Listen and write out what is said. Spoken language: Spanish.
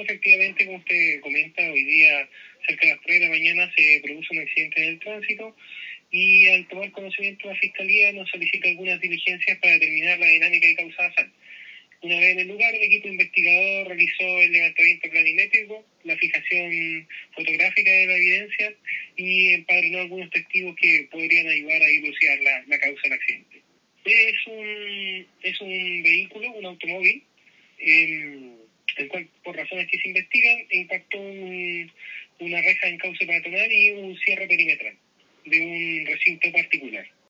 Efectivamente, como usted comenta, hoy día, cerca de las 3 de la mañana, se produce un accidente en el tránsito y al tomar conocimiento la Fiscalía nos solicita algunas diligencias para determinar la dinámica y causa de. Una vez en el lugar, el equipo investigador realizó el levantamiento planimétrico, la fijación fotográfica de la evidencia y empadronó algunos testigos que podrían ayudar a dilucidar la, la causa del accidente. Es un, es un vehículo, un automóvil, cual, por razones que se investigan, impactó un, una reja en cauce peatonal y un cierre perimetral de un recinto particular.